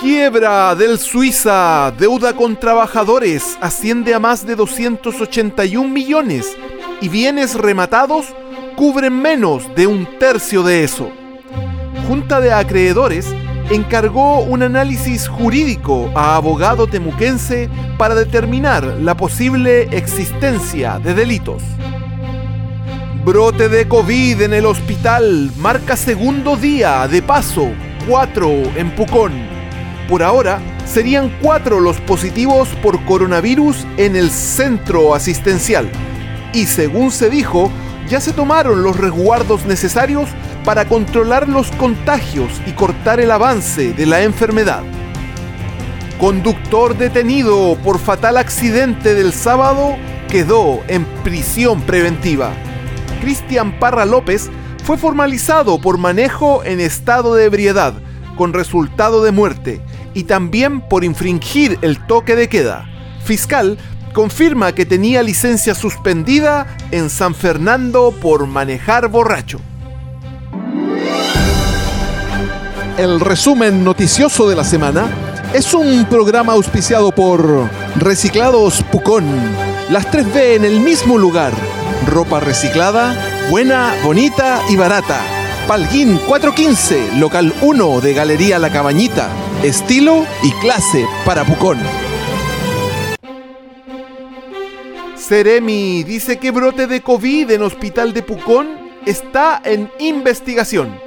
Quiebra del Suiza, deuda con trabajadores asciende a más de 281 millones y bienes rematados cubren menos de un tercio de eso. Junta de Acreedores encargó un análisis jurídico a abogado temuquense para determinar la posible existencia de delitos. Brote de COVID en el hospital marca segundo día de paso, 4 en Pucón. Por ahora, serían cuatro los positivos por coronavirus en el centro asistencial. Y según se dijo, ya se tomaron los resguardos necesarios para controlar los contagios y cortar el avance de la enfermedad. Conductor detenido por fatal accidente del sábado quedó en prisión preventiva. Cristian Parra López fue formalizado por manejo en estado de ebriedad, con resultado de muerte, y también por infringir el toque de queda. Fiscal confirma que tenía licencia suspendida en San Fernando por manejar borracho. El resumen noticioso de la semana es un programa auspiciado por Reciclados Pucón. Las 3B en el mismo lugar. Ropa reciclada, buena, bonita y barata. Palguín 415, local 1 de Galería La Cabañita estilo y clase para Pucón. Ceremi dice que brote de COVID en Hospital de Pucón está en investigación.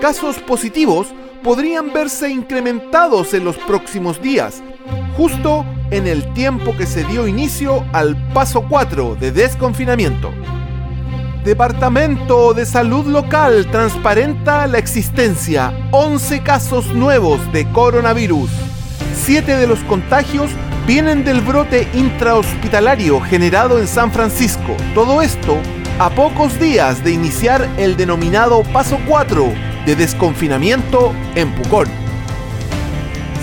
Casos positivos podrían verse incrementados en los próximos días, justo en el tiempo que se dio inicio al paso 4 de desconfinamiento. Departamento de Salud Local transparenta la existencia 11 casos nuevos de coronavirus. Siete de los contagios vienen del brote intrahospitalario generado en San Francisco. Todo esto a pocos días de iniciar el denominado paso 4 de desconfinamiento en Pucón.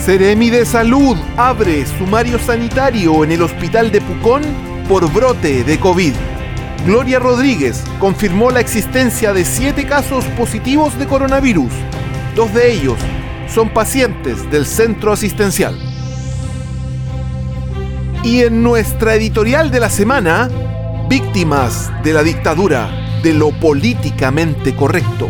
Ceremi de Salud abre sumario sanitario en el hospital de Pucón por brote de COVID. Gloria Rodríguez confirmó la existencia de siete casos positivos de coronavirus. Dos de ellos son pacientes del centro asistencial. Y en nuestra editorial de la semana, víctimas de la dictadura, de lo políticamente correcto.